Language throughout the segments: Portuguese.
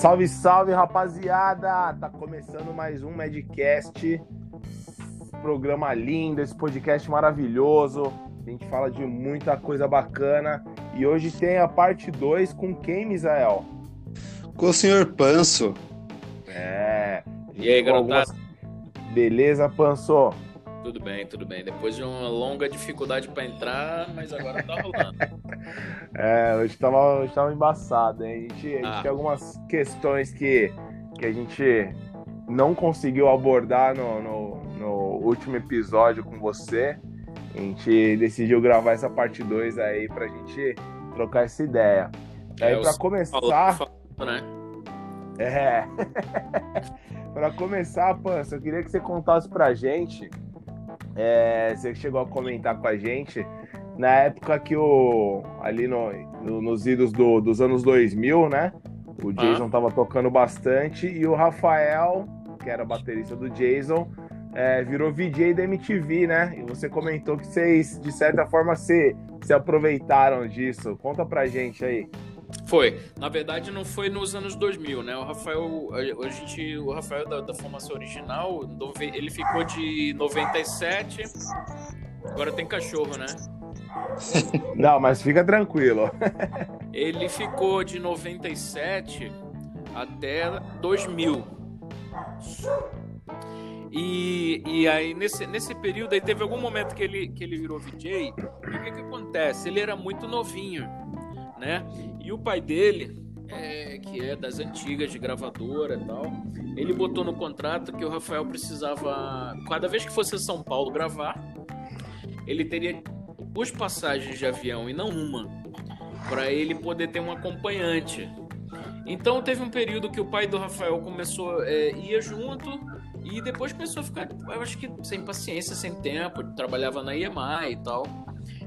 Salve, salve, rapaziada! Tá começando mais um Medcast. Programa lindo, esse podcast maravilhoso. A gente fala de muita coisa bacana. E hoje tem a parte 2 com quem, Misael? Com o senhor Panso. É. E aí, garotada? Beleza, Panso? Tudo bem, tudo bem. Depois de uma longa dificuldade para entrar, mas agora tá rolando. é, hoje tava, hoje tava embaçado, hein? A gente, a gente Ah. tem algumas questões que, que a gente não conseguiu abordar no, no, no último episódio com você. A gente decidiu gravar essa parte 2 aí pra gente trocar essa ideia. aí, É, pra o começar. Né? É. pra começar, Pança, eu queria que você contasse pra gente. é, você chegou a comentar com a gente na época que o. Ali no, no- nos idos do- dos anos 2000, né? O Jason tava tocando bastante e o Rafael, que era baterista do Jason, é, virou VJ da MTV, né? E você comentou que vocês, de certa forma, se, se aproveitaram disso. Conta pra gente aí. Foi. Na verdade, não foi nos anos 2000, né? O Rafael, a, gente, o Rafael da, da formação original, ele ficou de 97. Agora tem cachorro, né? Não, mas fica tranquilo. Ele ficou de 97 até 2000. E, e aí, nesse, nesse período, aí teve algum momento que ele, que ele virou VJ. E o que, que acontece? Ele era muito novinho, né? E o pai dele, é, que é das antigas, de gravadora e tal, ele botou no contrato que o Rafael precisava, cada vez que fosse São Paulo gravar, ele teria duas passagens de avião e não uma para ele poder ter um acompanhante. Então teve um período que o pai do Rafael começou é, ia junto e depois começou a ficar, eu acho que sem paciência, sem tempo, trabalhava na EMI e tal.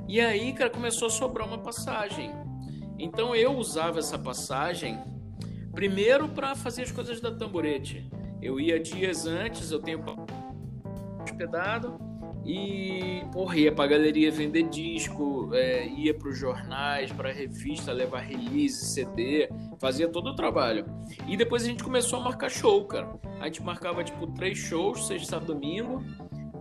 E aí, cara, começou a sobrar uma passagem. Então eu usava essa passagem primeiro para fazer as coisas da tamborete. Eu ia dias antes, eu tenho hospedado e porra, ia pra galeria vender disco, é, ia pros jornais, pra revista, levar release, CD, fazia todo o trabalho. E depois a gente começou a marcar show, cara. A gente marcava tipo três shows, sexta, domingo,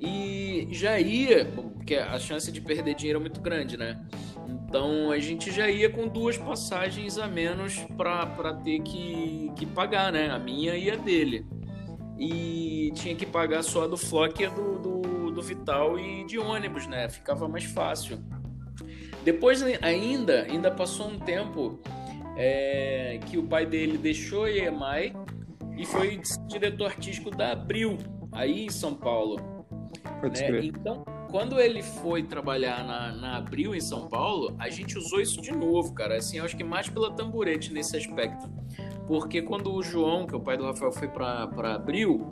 e já ia, porque a chance de perder dinheiro é muito grande, né? Então a gente já ia com duas passagens a menos pra ter que, que pagar, né? A minha e a dele. E tinha que pagar só a do Flock e a do, do, Vital e de ônibus, né? Ficava mais fácil. Depois ainda, ainda passou um tempo é, que o pai dele deixou a EMI e foi diretor artístico da Abril, aí em São Paulo. Né? Então, quando ele foi trabalhar na, na Abril em São Paulo, a gente usou isso de novo, cara. Assim, eu acho que mais pela tamborete nesse aspecto. Porque quando o João, que é o pai do Rafael, foi pra Abril,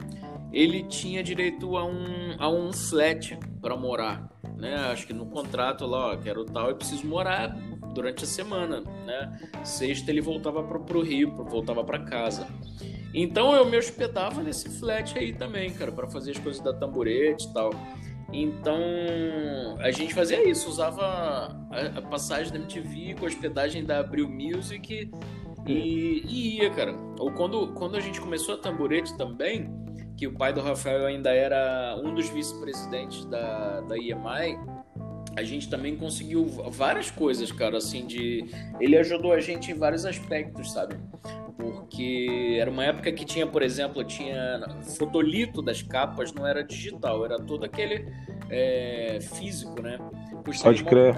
ele tinha direito a um, a um flat para morar. Né? Acho que no contrato lá, ó, quero tal, eu preciso morar durante a semana. Né? Sexta ele voltava pro, pro Rio, voltava para casa. Então eu me hospedava nesse flat aí também, cara, para fazer as coisas da tamborete e tal. Então a gente fazia isso, usava a, a passagem da MTV com a hospedagem da Abril Music e, e ia, cara. Ou quando, quando a gente começou a tamborete também, que o pai do Rafael ainda era um dos vice-presidentes da, da EMI, a gente também conseguiu várias coisas, cara, assim, de... Ele ajudou a gente em vários aspectos, sabe? Porque era uma época que tinha, por exemplo, tinha fotolito das capas, não era digital, era todo aquele é, físico, né? Pode crer.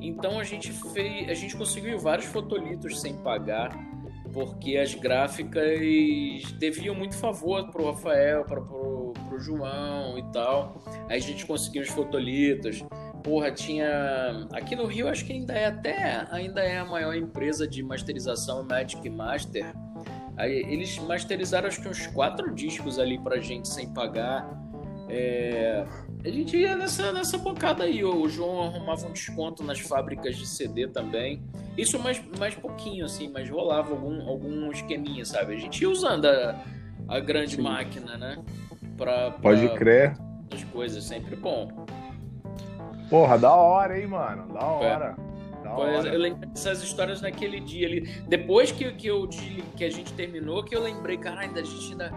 Então a gente fez, a gente conseguiu vários fotolitos sem pagar, porque as gráficas deviam muito favor pro Rafael, para pro João e tal. Aí a gente conseguiu os fotolitos. Porra, tinha. Aqui no Rio, acho que ainda é até. Ainda é a maior empresa de masterização Magic Master. Aí, eles masterizaram acho que uns quatro discos ali pra gente sem pagar. É, a gente ia nessa, nessa bocada aí. O João arrumava um desconto nas fábricas de CD também. Isso mais, mais pouquinho, assim, mas rolava algum, algum esqueminha, sabe? A gente ia usando a, a grande Sim. máquina, né? Pra, pra Pode crer. as coisas, sempre bom. Porra, da hora, hein, mano? Da hora. Da eu lembro dessas histórias naquele dia ali. Depois que, que, eu, que a gente terminou, que eu lembrei, caralho, da gente ainda.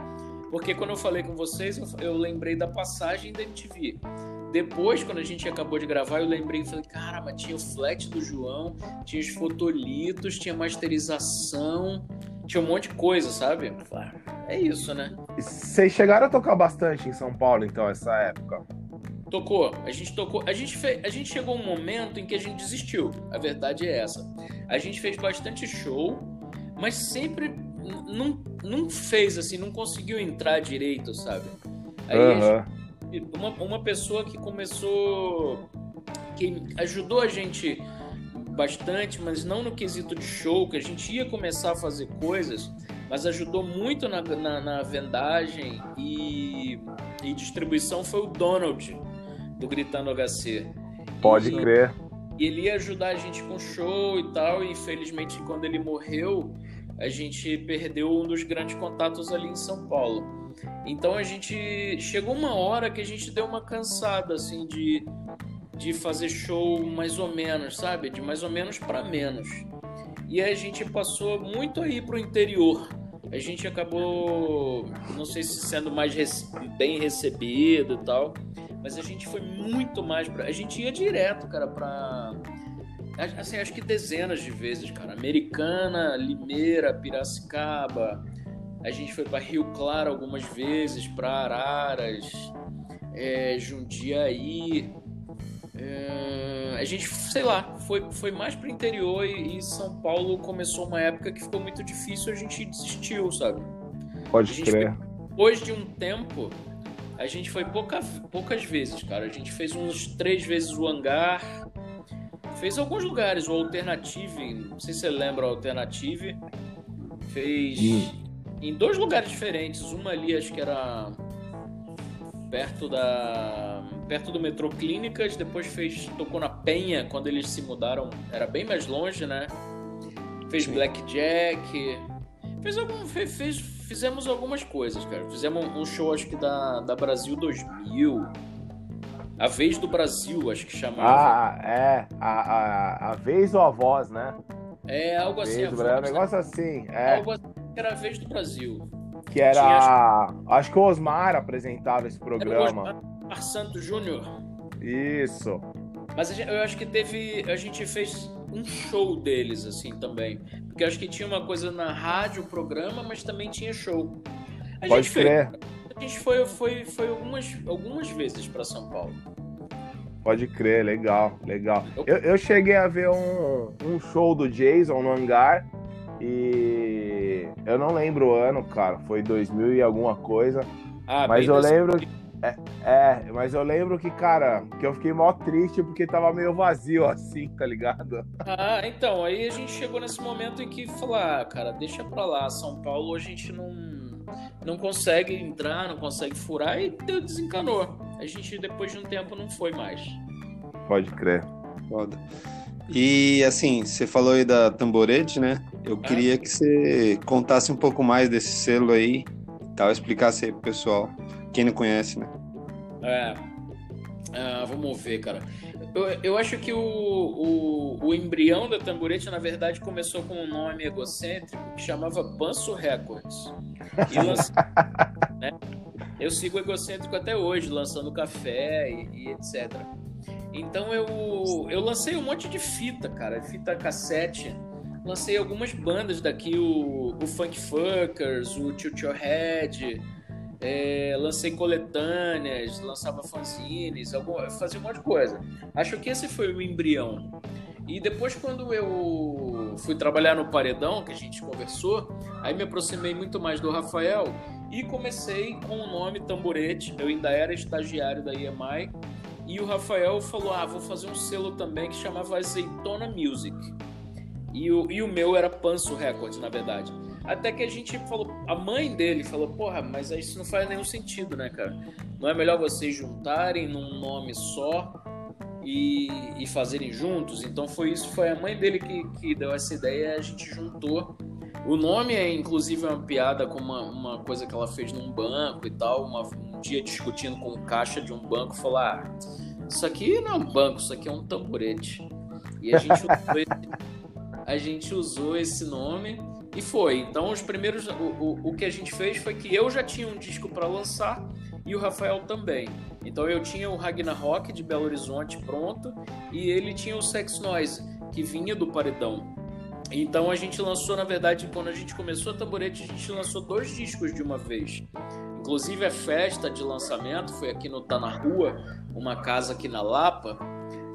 Porque quando eu falei com vocês, eu, eu lembrei da passagem da MTV. Depois, quando a gente acabou de gravar, eu lembrei e falei, caramba, tinha o flat do João, tinha os fotolitos, tinha masterização, tinha um monte de coisa, sabe? É isso, né? Vocês chegaram a tocar bastante em São Paulo, então, essa época? Tocou, a gente tocou, a gente fez, a gente chegou um momento em que a gente desistiu. A verdade é essa. A gente fez bastante show, mas sempre não, não fez assim, não conseguiu entrar direito, sabe? Aí uhum. gente, uma, uma pessoa que começou, que ajudou a gente bastante, mas não no quesito de show, que a gente ia começar a fazer coisas, mas ajudou muito na, na, na vendagem e, e distribuição foi o Donald do Gritando HC. Pode e, crer. E ele ia ajudar a gente com show e tal, e infelizmente quando ele morreu, a gente perdeu um dos grandes contatos ali em São Paulo. Então a gente chegou uma hora que a gente deu uma cansada assim de de fazer show mais ou menos, sabe? De mais ou menos para menos. E a gente passou muito aí pro interior. A gente acabou, não sei se sendo mais bem recebido e tal, mas a gente foi muito mais. A gente ia direto, cara, pra. Assim, acho que dezenas de vezes, cara. Americana, Limeira, Piracicaba. A gente foi para Rio Claro algumas vezes, para Araras, é, Jundiaí. É, a gente, sei lá, foi, foi mais pro interior e, e, São Paulo começou uma época que ficou muito difícil, a gente desistiu, sabe? Pode crer. depois de um tempo, a gente foi pouca, poucas vezes, cara. A gente fez uns três vezes o hangar. Fez alguns lugares, o Alternative. Não sei se você lembra o Alternative. Fez Sim. em dois lugares diferentes. Uma ali, acho que era perto da perto do metrô Clínicas, depois fez tocou na Penha quando eles se mudaram, era bem mais longe, né? Fez Blackjack. Fez algum fez, fez fizemos algumas coisas, cara. Fizemos um show, acho que da, da Brasil 2000. A Vez do Brasil, acho que chamava. Ah, é. A, a, a Vez ou a Voz, né? É, algo assim. Vez do Brasil, um negócio assim. É. Algo assim que era a Vez do Brasil. Que era. Tinha, acho... que o Osmar apresentava esse programa. Era o Osmar Santos Júnior. Isso. Mas eu acho que teve. A gente fez um show deles, assim, também. Porque acho que tinha uma coisa na rádio, programa, mas também tinha show. A Pode gente crer. Foi, a gente foi, foi, foi algumas, algumas vezes para São Paulo. Pode crer, legal, legal. Eu, eu cheguei a ver um, um show do Jason no hangar e eu não lembro o ano, cara. Foi 2000 e alguma coisa. Ah, mas eu lembro. É, é, mas eu lembro que, cara, que eu fiquei mó triste porque tava meio vazio assim, tá ligado? Ah, então, aí a gente chegou nesse momento em que falar, ah, cara, deixa pra lá, São Paulo a gente não, não consegue entrar, não consegue furar e deu, desencanou. A gente depois de um tempo não foi mais. Pode crer. Foda. E assim, você falou aí da Tamborete, né? Eu ah. queria que você contasse um pouco mais desse selo aí, tal, explicasse aí pro pessoal. Quem não conhece, né? É. Ah, vamos ver, cara. Eu, eu acho que o, o, o, embrião da tamborete, na verdade, começou com um nome egocêntrico que chamava Panso Records. E né? Eu sigo egocêntrico até hoje, lançando café e, e, etc. Então eu, eu lancei um monte de fita, cara, fita cassete. Lancei algumas bandas daqui, o, o Funk Fuckers, o Tilt Your Head, é, lancei coletâneas, lançava fanzines, algum, fazia um monte de coisa. Acho que esse foi o embrião. E depois, quando eu fui trabalhar no Paredão, que a gente conversou, aí me aproximei muito mais do Rafael e comecei com o nome Tamborete. Eu ainda era estagiário da EMI. E o Rafael falou: Ah, vou fazer um selo também que chamava Azeitona Music. E o, e o meu era Panso Records, na verdade. Até que a gente falou, a mãe dele falou, porra, mas isso não faz nenhum sentido, né, cara? Não é melhor vocês juntarem num nome só e, e fazerem juntos? Então foi isso, foi a mãe dele que, que deu essa ideia, a gente juntou. O nome é inclusive uma piada com uma, uma coisa que ela fez num banco e tal, uma, um dia discutindo com o caixa de um banco, falou: ah, isso aqui não é um banco, isso aqui é um tamborete. E a gente usou esse, a gente usou esse nome e foi. Então, os primeiros. O, o, o que a gente fez foi que eu já tinha um disco para lançar e o Rafael também. Então, eu tinha o Ragnarok de Belo Horizonte pronto e ele tinha o Sex Noise, que vinha do Paredão. Então, a gente lançou, na verdade, quando a gente começou a Tamborete, a gente lançou dois discos de uma vez. Inclusive, a festa de lançamento foi aqui no Tá Na Rua, uma casa aqui na Lapa.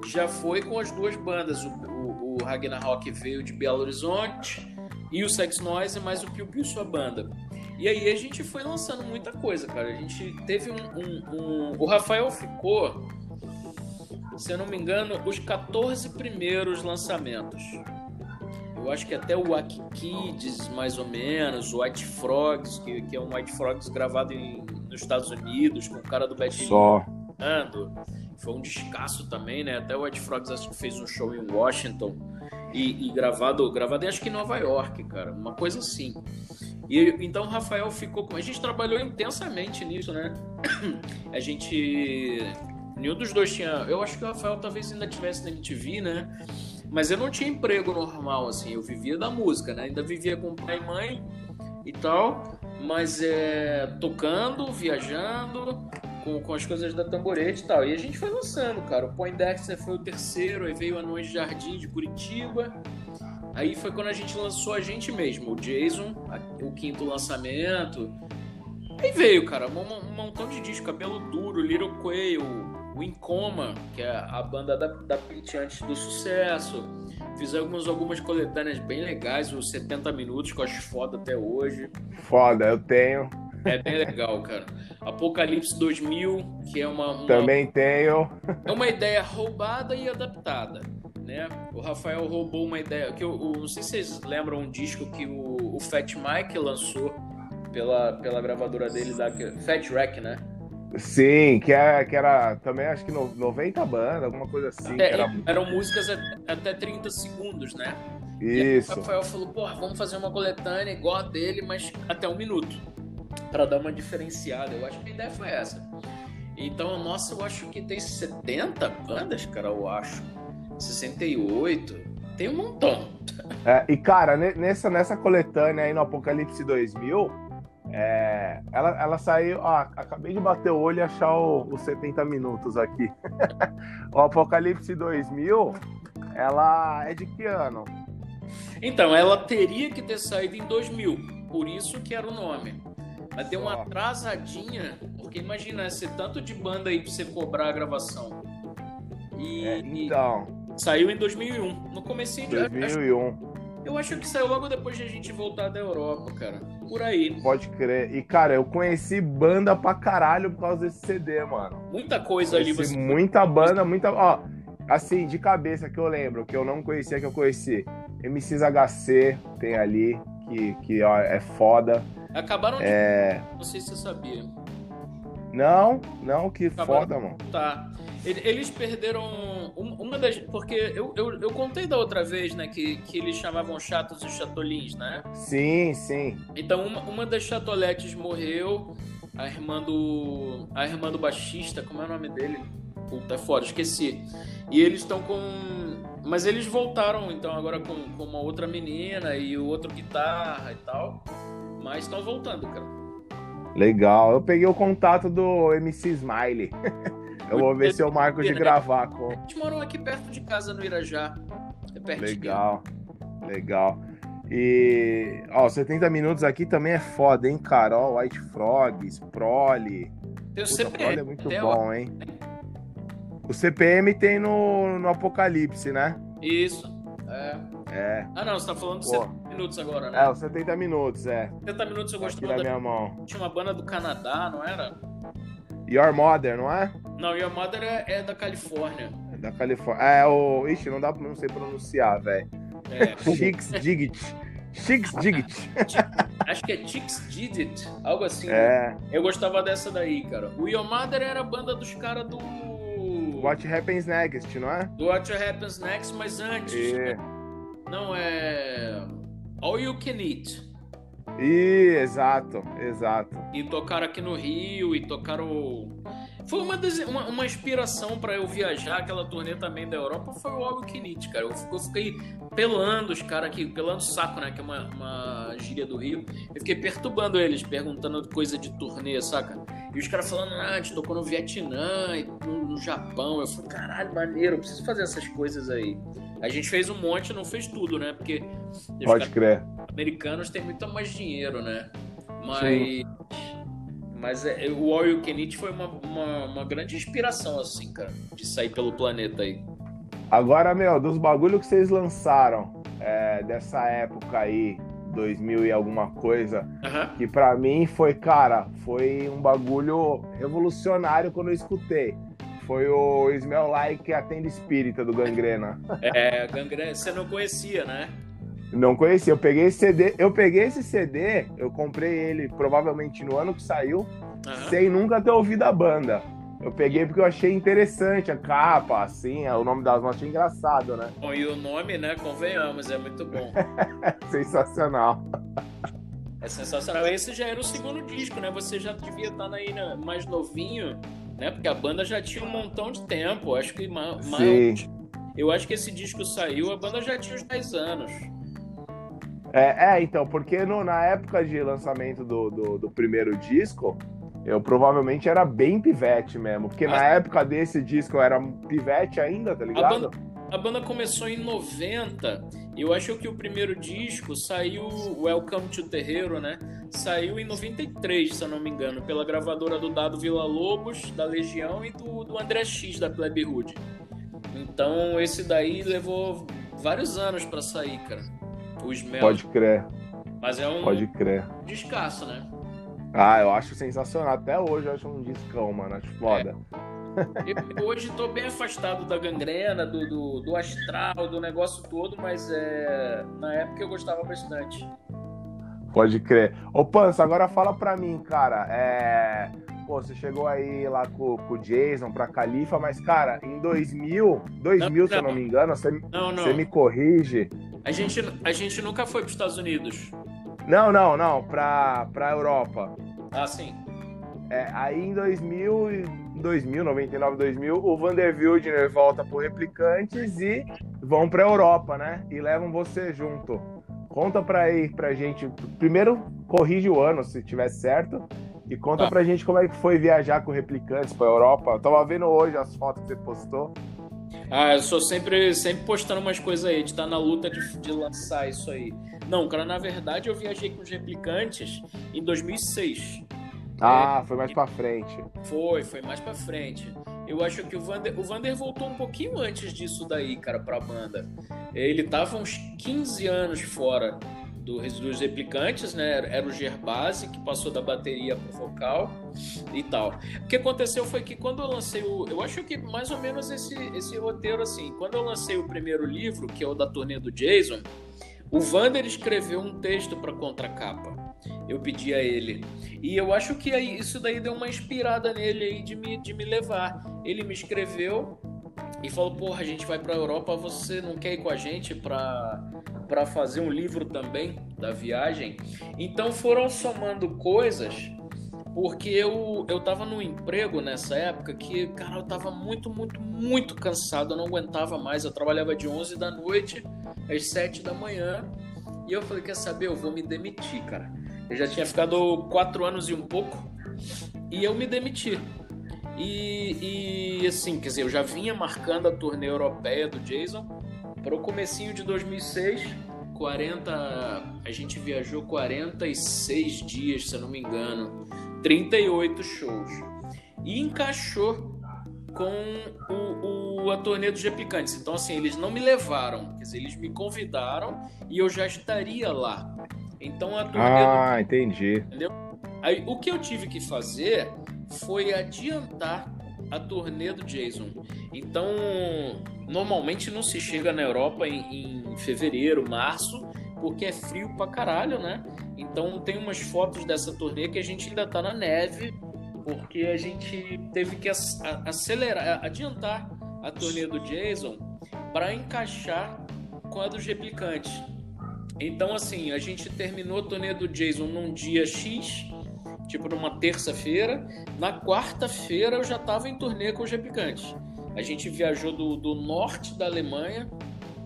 Já foi com as duas bandas. O, o, o Ragnarok veio de Belo Horizonte e o Sex Noise, mais o Piu Piu sua banda. E aí a gente foi lançando muita coisa, cara. A gente teve um. um, um... O Rafael ficou, se eu não me engano, os 14 primeiros lançamentos. Eu acho que até o Wack Kids, mais ou menos, o White Frogs, que, que é um White Frogs gravado em, nos Estados Unidos, com o cara do Bad Só. Foi um descasso também, né? Até o White Frogs acho que fez um show em Washington e, e, gravado, gravado acho que em Nova York, cara, uma coisa assim. E então o Rafael ficou com a gente trabalhou intensamente nisso, né? A gente nenhum dos dois tinha, eu acho que o Rafael talvez ainda tivesse na MTV, né? Mas eu não tinha emprego normal assim, eu vivia da música, né? Ainda vivia com pai e mãe e tal, mas é tocando, viajando, com, com as coisas da Tamborete e tal. E a gente foi lançando, cara. O Poindexter foi o terceiro, aí veio Anões de Jardim de Curitiba. Aí foi quando a gente lançou a gente mesmo, o Jason, o quinto lançamento. Aí veio, cara, um, um montão de disco, Cabelo Duro, Little Quail, o Incoma, que é a banda da, da Pit antes do sucesso. Fiz algumas, algumas coletâneas bem legais, os 70 minutos, que eu acho foda até hoje. Foda, eu tenho. É bem legal, cara. Apocalipse 2000, que é uma, uma, Também tenho. É uma ideia roubada e adaptada, né? O Rafael roubou uma ideia que eu, eu não sei se vocês lembram um disco que o, o Fat Mike lançou pela, pela gravadora dele da Fat Wreck, né? Sim, que, é, que era também acho que no, 90 bandas, alguma coisa assim. É, era... Eram músicas até 30 segundos, né? Isso. E o Rafael falou, porra, vamos fazer uma coletânea igual a dele, mas até um minuto para dar uma diferenciada. Eu acho que a ideia foi essa. Então, nossa, eu acho que tem 70 bandas, cara, eu acho. 68. Tem um montão. É, e, cara, nessa, nessa coletânea aí no Apocalipse 2000, é, ela, ela saiu. Ó, acabei de bater o olho e achar os 70 minutos aqui. o Apocalipse 2000, ela é de que ano? Então, ela teria que ter saído em 2000, por isso que era o nome. Mas deu uma atrasadinha, porque imagina, ser tanto de banda aí pra você cobrar a gravação. E, é, então. Saiu em 2001. No comecinho de 2001. Eu acho que saiu logo depois de a gente voltar da Europa, cara. Por aí. Pode crer. E, cara, eu conheci banda pra caralho por causa desse CD, mano. Muita coisa conheci ali. Você... Muita banda, muita. Ó, assim, de cabeça que eu lembro, que eu não conhecia, que eu conheci. MCs HC tem ali, que, que ó, é foda. Acabaram de. É... Não sei se você sabia. Não, não, que Acabaram... foda, mano. Tá. Eles perderam uma das. Porque eu, eu, eu, contei da outra vez, né? Que, que eles chamavam chatos e chatolins, né? Sim, sim. Então uma, uma das chatoletes morreu. A irmã do. A irmã do baixista, como é o nome dele? Puta, é foda, esqueci. E eles estão com. Mas eles voltaram, então, agora com, com uma outra menina e o outro guitarra e tal. Mas estão voltando, cara. Legal. Eu peguei o contato do MC Smiley. eu vou ver se eu marco de gravar com. A gente morou aqui perto de casa no Irajá. É perto Legal. Legal. E, ó, 70 minutos aqui também é foda, hein, cara? Ó, White Frogs, Prole. Tem o CPM. é muito bom, hein? O CPM tem no, no Apocalipse, né? Isso. É. É. Ah, não, você tá falando de 70 minutos agora, né? É, os 70 minutos, é. 70 minutos eu gostava da... minha mão. Tinha uma banda do Canadá, não era? Your Mother, não é? Não, Your Mother é, é da Califórnia. É da Califórnia. É, o... Ixi, não dá pra não sei pronunciar, velho. É. Chicks Digit. Chicks Digit. Acho que é Chicks Digit, algo assim. É. Né? Eu gostava dessa daí, cara. O Your Mother era a banda dos caras do... What Happens Next, não é? Do What Happens Next, mas antes... É. Não, é. All You Can Eat. E, exato, exato. E tocaram aqui no Rio, e tocaram. Foi uma, das, uma, uma inspiração para eu viajar, aquela turnê também da Europa, foi o All Kinit, cara. Eu, eu, fiquei pelando os caras aqui, pelando o saco, né? Que é uma, uma gíria do Rio. Eu fiquei perturbando eles, perguntando coisa de turnê, saca? E os caras falando, ah, a gente tocou no Vietnã, no, no Japão. Eu falei, caralho, maneiro, eu preciso fazer essas coisas aí. A gente fez um monte, não fez tudo, né? Porque Pode crer. americanos têm muito mais dinheiro, né? Mas. Sim. Mas é, o All You Can Eat foi uma, uma, uma, grande inspiração, assim, cara, de sair pelo planeta aí. Agora, meu, dos bagulhos que vocês lançaram é, dessa época aí, 2000 e alguma coisa, uhum. que para mim foi, cara, foi um bagulho revolucionário quando eu escutei. Foi o Smell Like Atende Espírita do Gangrena. É, Gangrena, você não conhecia, né? Não conhecia. Eu peguei esse CD, eu peguei esse CD, eu comprei ele provavelmente no ano que saiu, uhum. sem nunca ter ouvido a banda. Eu peguei porque eu achei interessante a capa, assim, o nome das notas achei engraçado, né? Bom, e o nome, né, convenhamos, é muito bom. sensacional. É sensacional. Esse já era o segundo disco, né? Você já devia estar aí né, mais novinho, né? Porque a banda já tinha um montão de tempo. Acho que mais. Eu acho que esse disco saiu, a banda já tinha uns 10 anos. É, é, então, porque no, na época de lançamento do, do, do, primeiro disco, eu provavelmente era bem pivete mesmo. Porque ah, na época desse disco eu era pivete ainda, tá ligado? A banda, a banda começou em 90. Eu acho que o primeiro disco saiu, Welcome to Terreiro, né? Saiu em 93, se eu não me engano, pela gravadora do Dado Vila Lobos, da Legião e do, do André X, da Plebe Hood. Então esse daí levou vários anos para sair, cara. Os Mel. Pode crer. Mas é um Pode crer. descasso, né? Ah, eu acho sensacional. Até hoje eu acho um discão, mano. Acho foda. É. Eu hoje tô bem afastado da gangrena, do, do, do, astral, do negócio todo, mas é... na época eu gostava bastante. Pode crer. Ô, Pança, agora fala pra mim, cara. É... Pô, você chegou aí lá com, com o Jason pra Califa, mas, cara, em 2000, 2000, não, se eu não me engano, você, não, você me corrige. A gente, a gente nunca foi para os Estados Unidos. Não, não, não, para para Europa. Ah, sim. É, aí em 2000, 2000, 99, 2000, o Vander Wildner volta pro Replicantes e vão para Europa, né? E levam você junto. Conta para aí pra gente. Primeiro, corrige o ano se tiver certo. E conta ah. pra gente como é que foi viajar com Replicantes pra Europa. Eu tava vendo hoje as fotos que você postou. Ah, eu sou sempre, sempre postando umas coisas aí, de estar tá na luta de, de lançar isso aí. Não, cara, na verdade eu viajei com os replicantes em 2006. Ah, é, foi mais pra frente. Foi, foi mais pra frente. Eu acho que o Vander, o Vander voltou um pouquinho antes disso daí, cara, pra banda. Ele tava uns 15 anos fora do, dos replicantes, né? Era o Gerbase que passou da bateria pro vocal e tal. O que aconteceu foi que quando eu lancei o. Eu acho que mais ou menos esse, esse roteiro assim. Quando eu lancei o primeiro livro, que é o da turnê do Jason, o Vander escreveu um texto para contracapa. Eu pedi a ele. E eu acho que isso daí deu uma inspirada nele aí de me, de me levar. Ele me escreveu e falou: Porra, a gente vai pra Europa, você não quer ir com a gente pra, pra fazer um livro também da viagem? Então foram somando coisas, porque eu, eu tava num emprego nessa época que, cara, eu tava muito, muito, muito cansado, eu não aguentava mais. Eu trabalhava de 11 da noite às 7 da manhã. E eu falei: Quer saber? Eu vou me demitir, cara. Eu já tinha ficado quatro anos e um pouco e eu me demiti. E, e assim, quer dizer, eu já vinha marcando a turnê europeia do Jason para o comecinho de 2006, 40, a gente viajou 46 dias, se eu não me engano, 38 shows. E encaixou com o, o, a turnê dos replicantes. Então, assim, eles não me levaram, quer dizer, eles me convidaram e eu já estaria lá. Então a turnê. Ah, do... entendi. Entendeu? Aí, o que eu tive que fazer foi adiantar a turnê do Jason. Então, normalmente não se chega na Europa em, em, fevereiro, março, porque é frio pra caralho, né? Então, tem umas fotos dessa turnê que a gente ainda tá na neve, porque a gente teve que acelerar, adiantar a turnê do Jason para encaixar com a dos replicantes. Então, assim, a gente terminou a turnê do Jason num dia X tipo numa terça-feira. Na quarta-feira eu já estava em turnê com os replicantes. A gente viajou do, do norte da Alemanha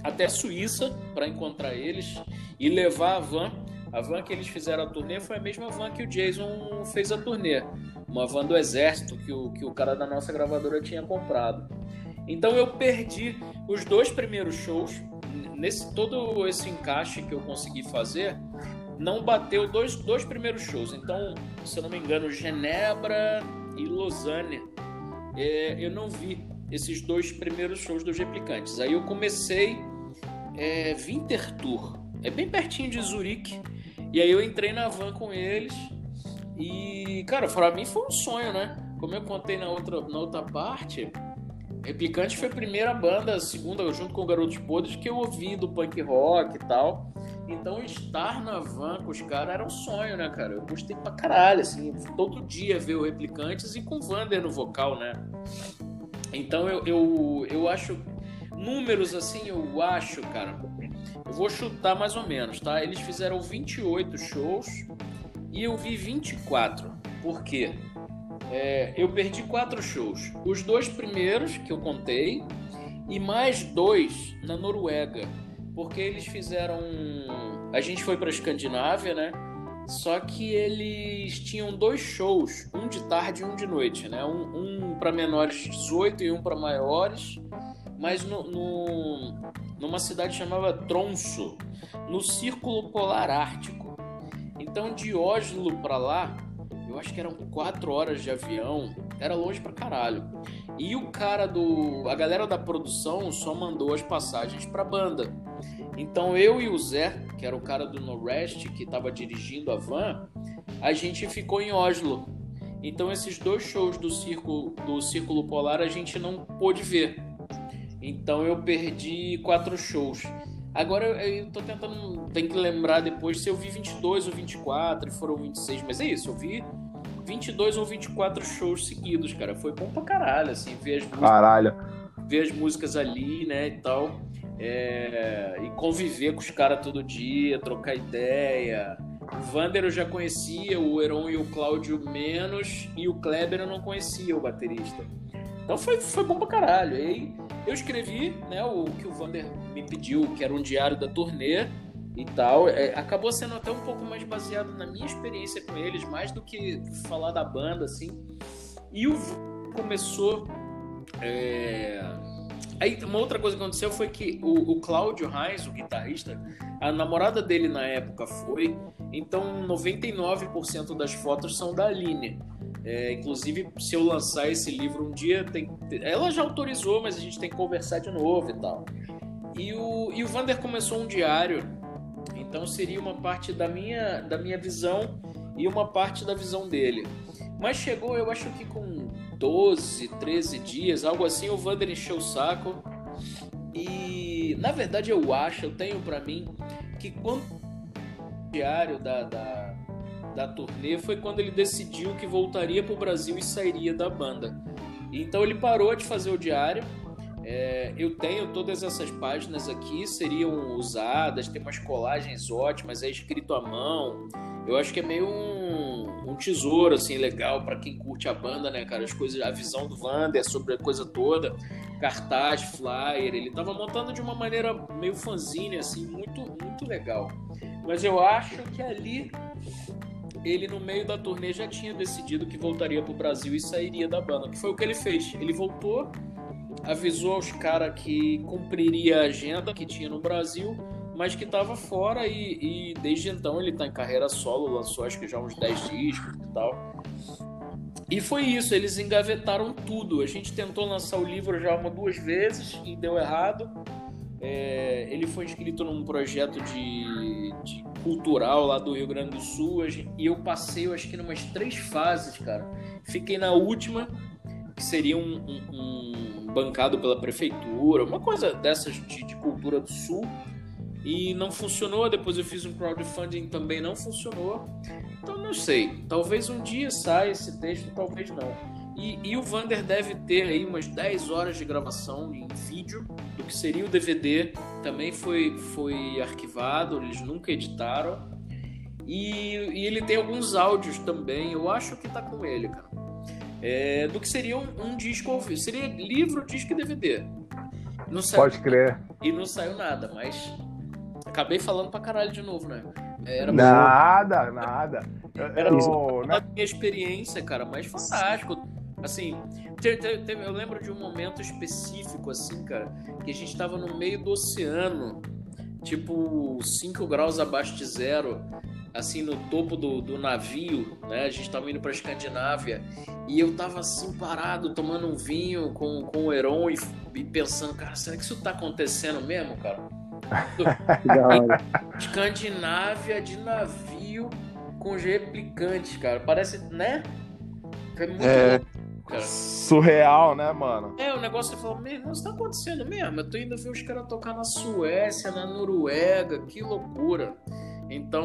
até Suíça para encontrar eles e levar a van. A van que eles fizeram a turnê foi a mesma van que o Jason fez a turnê. Uma van do exército que o, que o cara da nossa gravadora tinha comprado. Então eu perdi os dois primeiros shows. Nesse todo esse encaixe que eu consegui fazer, não bateu dois, dois primeiros shows. Então, se eu não me engano, Genebra e Lausanne, é, eu não vi esses dois primeiros shows dos replicantes. Aí eu comecei é, Winterthur, é bem pertinho de Zurique. E aí eu entrei na van com eles. E, cara, para mim foi um sonho, né? Como eu contei na outra, na outra parte, Replicante foi a primeira banda, a segunda, junto com o Garotos Podres, que eu ouvi do punk rock e tal. Então estar na van com os caras era um sonho, né, cara? Eu gostei pra caralho, assim, todo dia ver o Replicantes e com o Vander no vocal, né? Então eu, eu, eu acho. Números assim, eu acho, cara. Eu vou chutar mais ou menos, tá? Eles fizeram 28 shows e eu vi 24. Por quê? É, eu perdi quatro shows. Os dois primeiros que eu contei e mais dois na Noruega, porque eles fizeram. A gente foi para Escandinávia, né? Só que eles tinham dois shows, um de tarde e um de noite, né? Um, um para menores de 18 e um para maiores, mas no, no, numa cidade chamada Tronso, no Círculo Polar Ártico. Então de Oslo para lá eu acho que eram quatro horas de avião, era longe pra caralho. E o cara do. A galera da produção só mandou as passagens pra banda. Então eu e o Zé, que era o cara do No Rest, que tava dirigindo a van, a gente ficou em Oslo. Então esses dois shows do Círculo, do Círculo Polar a gente não pôde ver. Então eu perdi quatro shows. Agora eu tô tentando. Tem que lembrar depois se eu vi 22 ou 24 e foram 26. Mas é isso, eu vi 22 ou 24 shows seguidos, cara. Foi bom pra caralho, assim, ver as músicas. Caralho. Ver as músicas ali, né, e tal. É, e conviver com os caras todo dia, trocar ideia. O Vander eu já conhecia, o Heron e o Cláudio menos, e o Kleber eu não conhecia, o baterista. Então foi, foi bom pra caralho. E aí eu escrevi né, o que o Vander me pediu, que era um diário da turnê e tal. É, acabou sendo até um pouco mais baseado na minha experiência com eles, mais do que falar da banda, assim. E o começou. É... Aí uma outra coisa que aconteceu foi que o, o Cláudio Reis, o guitarrista, a namorada dele na época foi, então 99% das fotos são da Aline. É, inclusive, se eu lançar esse livro um dia, tem, ela já autorizou, mas a gente tem que conversar de novo e tal. E o, e o Vander começou um diário, então seria uma parte da minha, da minha visão e uma parte da visão dele. Mas chegou, eu acho que com 12, 13 dias, algo assim, o Vander encheu o saco. E na verdade eu acho, eu tenho para mim, que quando o diário da, da da turnê foi quando ele decidiu que voltaria para o Brasil e sairia da banda. Então ele parou de fazer o diário. É, eu tenho todas essas páginas aqui, seriam usadas, tem umas colagens ótimas, é escrito à mão. Eu acho que é meio um, um tesouro assim legal para quem curte a banda, né, cara? As coisas, a visão do Vander sobre a coisa toda, cartaz, flyer, ele tava montando de uma maneira meio fanzine assim, muito muito legal. Mas eu acho que ali ele no meio da turnê já tinha decidido que voltaria pro Brasil e sairia da banda, que foi o que ele fez. Ele voltou, avisou aos caras que cumpriria a agenda que tinha no Brasil, mas que estava fora e, e, desde então ele está em carreira solo, lançou acho que já uns 10 discos e tal. E foi isso, eles engavetaram tudo. A gente tentou lançar o livro já uma duas vezes e deu errado. É, ele foi inscrito num projeto de, de, cultural lá do Rio Grande do Sul e eu passei, eu acho que, umas três fases, cara. Fiquei na última, que seria um, um, um bancado pela prefeitura, uma coisa dessas de, de, cultura do Sul. E não funcionou. Depois eu fiz um crowdfunding também não funcionou. Então não sei. Talvez um dia saia esse texto, talvez não. E, e, o Vander deve ter aí umas 10 horas de gravação em vídeo do que seria o DVD. Também foi, foi arquivado, eles nunca editaram. E, e, ele tem alguns áudios também, eu acho que tá com ele, cara. É, do que seria um, um disco. Seria livro, disco e DVD. Não saiu, Pode crer. E não saiu nada, mas acabei falando pra caralho de novo, né? Era nada, nada. Era eu, na minha experiência, cara, mais fantástico. Assim, eu lembro de um momento específico, assim, cara, que a gente tava no meio do oceano, tipo 5 graus abaixo de zero, assim, no topo do, do navio, né? A gente tava indo pra Escandinávia e eu tava assim, parado, tomando um vinho com, com o Heron e, e pensando, cara, será que isso tá acontecendo mesmo, cara? Escandinávia de navio com os replicantes, cara. Parece, né? É muito é... Cara. Surreal, né, mano? É, o negócio falar, meu, isso tá acontecendo mesmo. Eu tô indo ver os caras tocar na Suécia, na Noruega, que loucura. Então,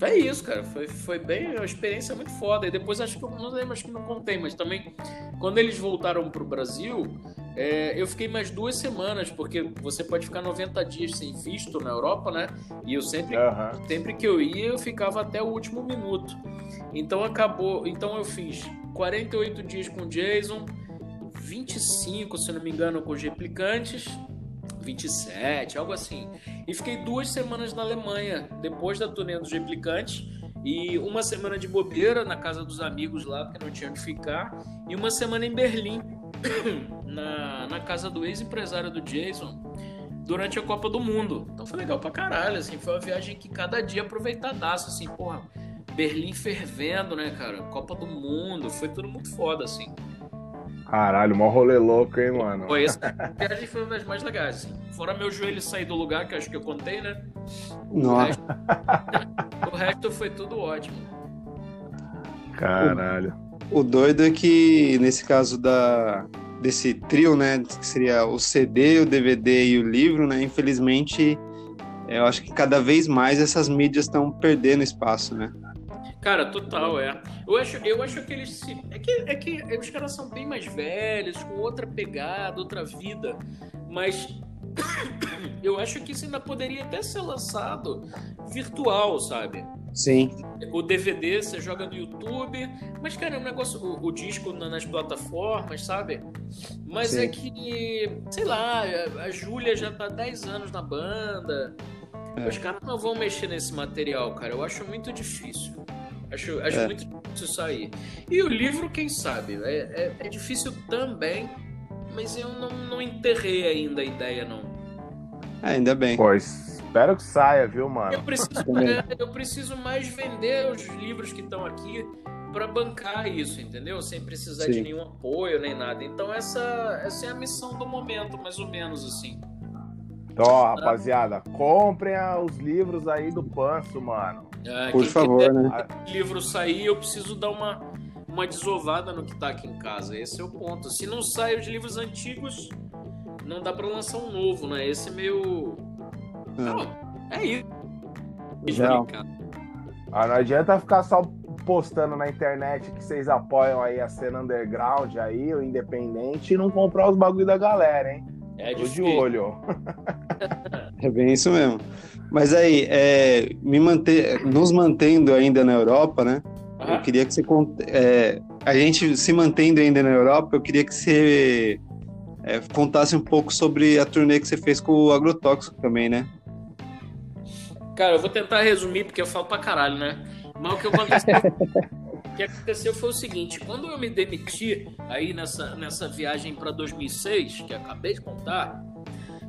é isso, cara. Foi, foi bem uma experiência muito foda. E depois acho que eu não lembro, acho que não contei, mas também quando eles voltaram pro Brasil, é, eu fiquei mais duas semanas, porque você pode ficar 90 dias sem visto na Europa, né? E eu sempre, uhum. sempre que eu ia, eu ficava até o último minuto. Então acabou. Então eu fiz 48 dias com Jason, 25, se não me engano, com os replicantes. 27, algo assim. E fiquei duas semanas na Alemanha, depois da turnê dos replicantes, e uma semana de bobeira na casa dos amigos lá, porque não tinha onde ficar, e uma semana em Berlim, na, na casa do ex-empresário do Jason, durante a Copa do Mundo. Então foi legal pra caralho, assim, foi uma viagem que cada dia aproveitadaço, assim, porra, Berlim fervendo, né, cara? Copa do Mundo, foi tudo muito foda, assim. Caralho, mó rolê louco, hein, mano? Foi essa viagem foi uma das mais legais, assim. Fora meu joelho sair do lugar, que acho que eu contei, né? O, resto... o resto foi tudo ótimo. Caralho. O, o doido é que, nesse caso da, desse trio, né, que seria o CD, o DVD e o livro, né, infelizmente, eu acho que cada vez mais essas mídias estão perdendo espaço, né? Cara, total, é. Eu acho, eu acho que eles se. É que, é que os caras são bem mais velhos, com outra pegada, outra vida. Mas eu acho que isso ainda poderia até ser lançado virtual, sabe? Sim. O DVD você joga no YouTube, mas, cara, é um negócio. O, o disco nas plataformas, sabe? Mas Sim. é que, sei lá, a, a Júlia já tá 10 anos na banda. É. Os caras não vão mexer nesse material, cara. Eu acho muito difícil. Acho, acho é. muito difícil sair. E o livro, quem sabe? É, é, é, difícil também, mas eu não, não enterrei ainda a ideia, não. É, ainda bem. Pois, espero que saia, viu, mano? Eu preciso, é, eu preciso mais vender os livros que estão aqui para bancar isso, entendeu? Sem precisar Sim. de nenhum apoio nem nada. Então essa, essa é a missão do momento, mais ou menos assim. Então, ó, rapaziada, comprem os livros aí do Panço, mano. É, Por favor, né? livro sair, eu preciso dar uma, uma desovada no que tá aqui em casa. Esse é o ponto. Se não sai os livros antigos, não dá pra lançar um novo, né? Esse é meio. É. Não, é isso. Não. Ah, não adianta ficar só postando na internet que vocês apoiam aí a cena underground aí, o independente, e não comprar os bagulho da galera, hein? É Tô de olho. é bem isso mesmo. Mas aí, é, me manter, nos mantendo ainda na Europa, né? Eu queria que você é, a gente se mantendo ainda na Europa, eu queria que você é, contasse um pouco sobre a turnê que você fez com o Agrotóxico também, né? Cara, eu vou tentar resumir porque eu falo pra caralho, né? Mas o que aconteceu, o que aconteceu foi o seguinte: quando eu me demiti aí nessa, nessa viagem para 2006, que acabei de contar,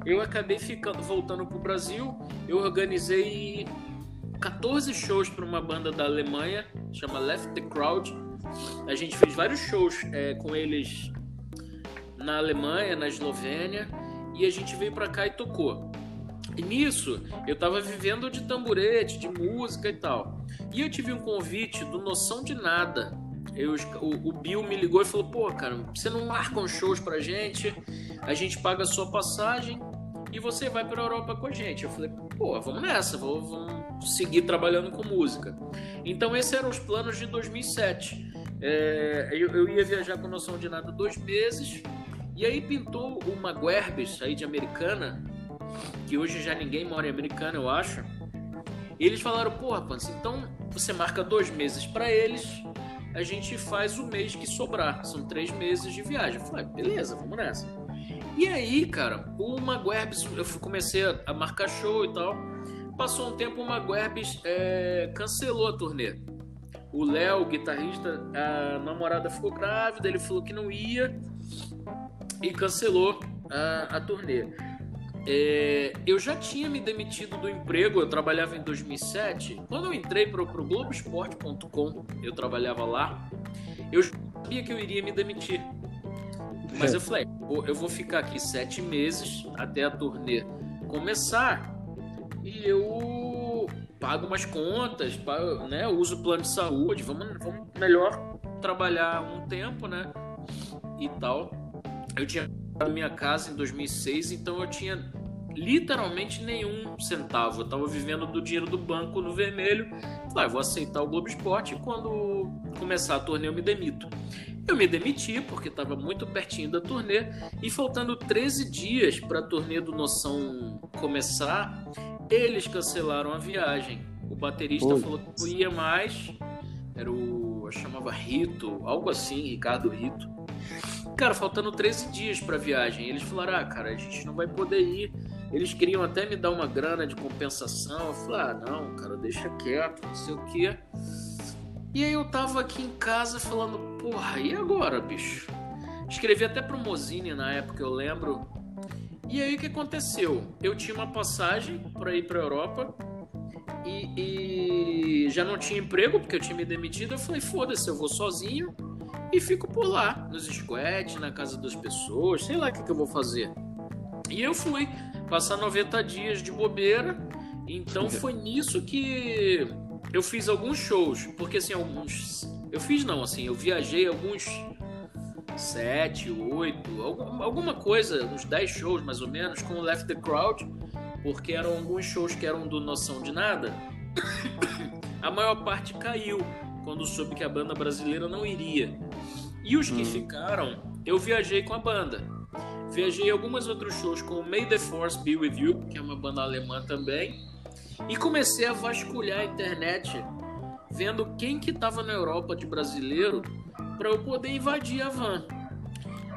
eu acabei ficando voltando pro Brasil. Eu organizei 14 shows para uma banda da Alemanha, chama Left the Crowd. A gente fez vários shows é, com eles na Alemanha, na Eslovênia, e a gente veio para cá e tocou. E nisso, eu tava vivendo de tamborete, de música e tal. E eu tive um convite do Noção de Nada. Eu, o, o Bill me ligou e falou: pô, cara, você não marca uns shows pra gente? A gente paga a sua passagem e você vai para a Europa com a gente. Eu falei, pô, vamos nessa, vou, vamos seguir trabalhando com música. Então, esses eram os planos de 2007. É, eu, eu, ia viajar com noção de nada dois meses, e aí pintou uma Guerbes aí de Americana, que hoje já ninguém mora em Americana, eu acho. E eles falaram, porra, Pans, então você marca dois meses para eles, a gente faz o mês que sobrar. São três meses de viagem. Eu falei, beleza, vamos nessa. E aí, cara, o Maguerbes, eu comecei a marcar show e tal. Passou um tempo, o Maguerbes é, cancelou a turnê. O Léo, guitarrista, a namorada ficou grávida, ele falou que não ia e cancelou a, a turnê. É, eu já tinha me demitido do emprego, eu trabalhava em 2007. Quando eu entrei para o Globoesporte.com, eu trabalhava lá, eu sabia que eu iria me demitir. Mas eu falei, eu vou ficar aqui sete meses até a turnê começar e eu pago umas contas, pago, né, uso plano de saúde, vamos, vamos melhor trabalhar um tempo, né, e tal. Eu tinha a minha casa em 2006, então eu tinha literalmente nenhum centavo. Eu tava vivendo do dinheiro do banco no vermelho. Falei, ah, vou aceitar o Globo Esporte e quando começar a turnê eu me demito. Eu me demiti porque estava muito pertinho da turnê e faltando 13 dias para a turnê do Noção começar, eles cancelaram a viagem. O baterista falou que não ia mais. Era o. Eu chamava Rito, algo assim, Ricardo Rito. Cara, faltando 13 dias pra viagem. Eles falaram: ah, cara, a gente não vai poder ir. Eles queriam até me dar uma grana de compensação. Eu falei: ah, não, cara, deixa quieto, não sei o quê. E aí eu tava aqui em casa falando: porra, e agora, bicho? Escrevi até pro Mozini na época, eu lembro. E aí o que aconteceu? Eu tinha uma passagem para ir pra Europa. E, e, já não tinha emprego porque eu tinha me demitido. Eu falei: foda-se, eu vou sozinho e fico por lá, nos squats, na casa das pessoas, sei lá o que, que eu vou fazer. E eu fui passar 90 dias de bobeira, então foi nisso que eu fiz alguns shows, porque assim, alguns. Eu fiz não, assim, eu viajei alguns sete, oito, alguma coisa, uns 10 shows mais ou menos, com o Left the Crowd, porque eram alguns shows que eram do Noção de Nada. A maior parte caiu quando soube que a banda brasileira não iria. E os que hum. ficaram, eu viajei com a banda. Viajei algumas outros shows com May the Force Be With You, que é uma banda alemã também. E comecei a vasculhar a internet, vendo quem que tava na Europa de brasileiro para eu poder invadir a van.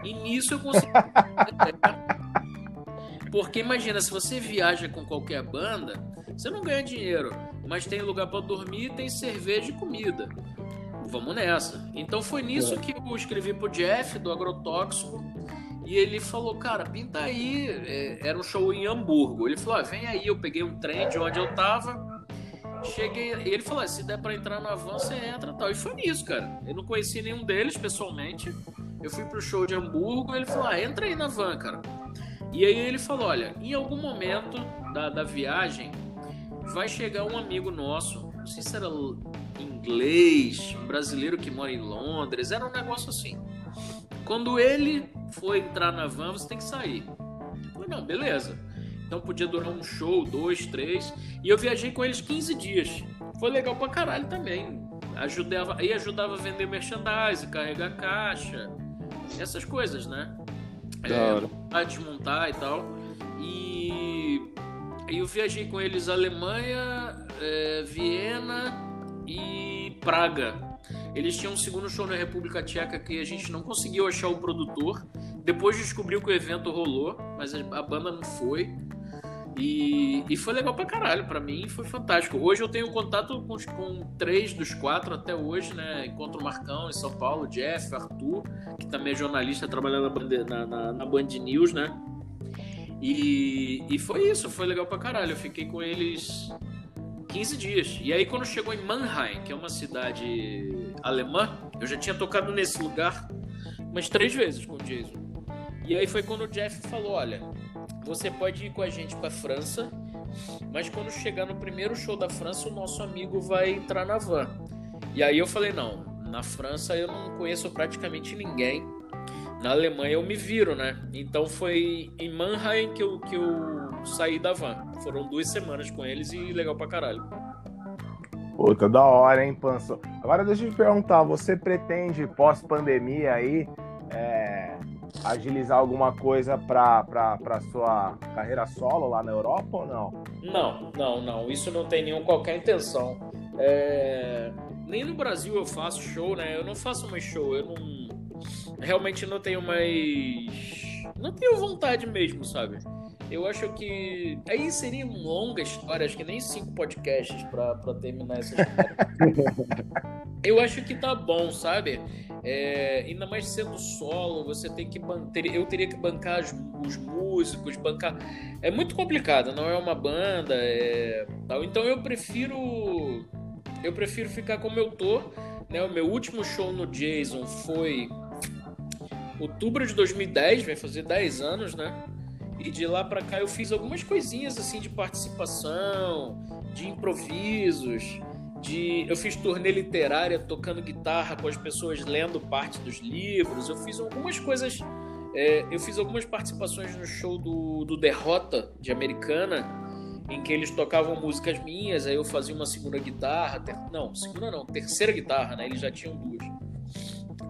E nisso eu consegui. Porque imagina, se você viaja com qualquer banda, você não ganha dinheiro, mas tem lugar para dormir, tem cerveja e comida. Vamos nessa. Então foi nisso é. que eu escrevi pro Jeff do Agrotóxico. E ele falou, cara, pinta aí. É, era um show em Hamburgo. Ele falou, ah, vem aí. Eu peguei um trem de onde eu tava. Cheguei. Ele falou, ah, se der pra entrar na van, você entra tal. E foi nisso, cara. Eu não conheci nenhum deles pessoalmente. Eu fui pro show de Hamburgo. Ele falou, ah, entra aí na van, cara. E aí ele falou, olha, em algum momento da, da viagem vai chegar um amigo nosso, não sei se era inglês, um brasileiro que mora em Londres, era um negócio assim. Quando ele foi entrar na van, você tem que sair. Eu falei, não, beleza. Então podia durar um show, dois, três. E eu viajei com eles 15 dias. Foi legal pra caralho também. Ajudava, aí ajudava a vender merchandise, carregar caixa, essas coisas, né? É, desmontar e tal. E eu viajei com eles Alemanha, é, Viena e Praga. Eles tinham um segundo show na República Tcheca que a gente não conseguiu achar o produtor. Depois descobriu que o evento rolou, mas a banda não foi. E, e foi legal pra caralho, pra mim foi fantástico. Hoje eu tenho contato com, com três dos quatro até hoje, né? Encontro o Marcão em São Paulo, Jeff, Arthur, que também é jornalista trabalhando na, na, na Band News, né? E, e foi isso, foi legal pra caralho. Eu fiquei com eles 15 dias. E aí, quando chegou em Mannheim, que é uma cidade alemã, eu já tinha tocado nesse lugar umas três vezes com o Jason. E aí foi quando o Jeff falou: Olha, você pode ir com a gente pra França, mas quando chegar no primeiro show da França, o nosso amigo vai entrar na van. E aí eu falei: Não, na França eu não conheço praticamente ninguém na Alemanha eu me viro, né? Então foi em Mannheim que eu, que eu saí da van. Foram duas semanas com eles e legal pra caralho. Puta, da hora, hein, Panso? Agora deixa eu te perguntar, você pretende, pós-pandemia aí, é, agilizar alguma coisa para para sua carreira solo lá na Europa ou não? Não, não, não. Isso não tem nenhum qualquer intenção. É... Nem no Brasil eu faço show, né? Eu não faço mais show. Eu não realmente não tenho mais não tenho vontade mesmo, sabe? Eu acho que. Aí seria uma longa história, acho que nem cinco podcasts pra, pra terminar essa história. eu acho que tá bom, sabe? É, ainda mais sendo solo, você tem que bancar. Eu teria que bancar os, os, músicos, bancar. É muito complicado, não é uma banda. É, tal. Então eu prefiro. Eu prefiro ficar como eu tô. Né? O meu último show no Jason foi outubro de 2010, vai fazer 10 anos, né? E de lá para cá eu fiz algumas coisinhas assim de participação, de improvisos, de eu fiz turnê literária tocando guitarra com as pessoas lendo parte dos livros. Eu fiz algumas coisas, é, eu fiz algumas participações no show do, do Derrota de Americana, em que eles tocavam músicas minhas, aí eu fazia uma segunda guitarra, ter, não, segunda não, terceira guitarra, né? Eles já tinham duas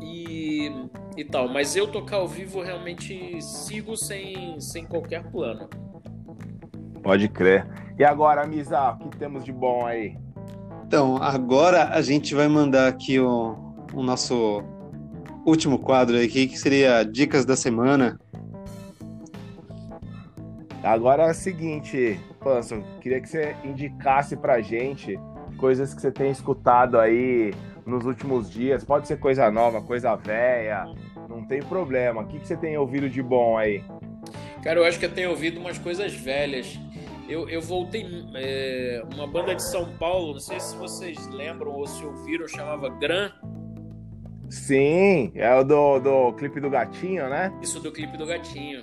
e, e tal. Mas eu tocar ao vivo realmente sigo sem, sem qualquer plano. Pode crer. E agora, Misa, o que temos de bom aí? Então, agora a gente vai mandar aqui o, o nosso último quadro aqui, que seria Dicas da Semana. Agora é o seguinte, Panso, queria que você indicasse pra gente coisas que você tem escutado aí nos últimos dias. Pode ser coisa nova, coisa velha, não tem problema. O que, que você tem ouvido de bom aí? Cara, eu acho que eu tenho ouvido umas coisas velhas. Eu, eu voltei. É, uma banda de São Paulo, não sei se vocês lembram ou se ouviram, chamava Gran. Sim, é o do, do clipe do gatinho, né? Isso do clipe do gatinho.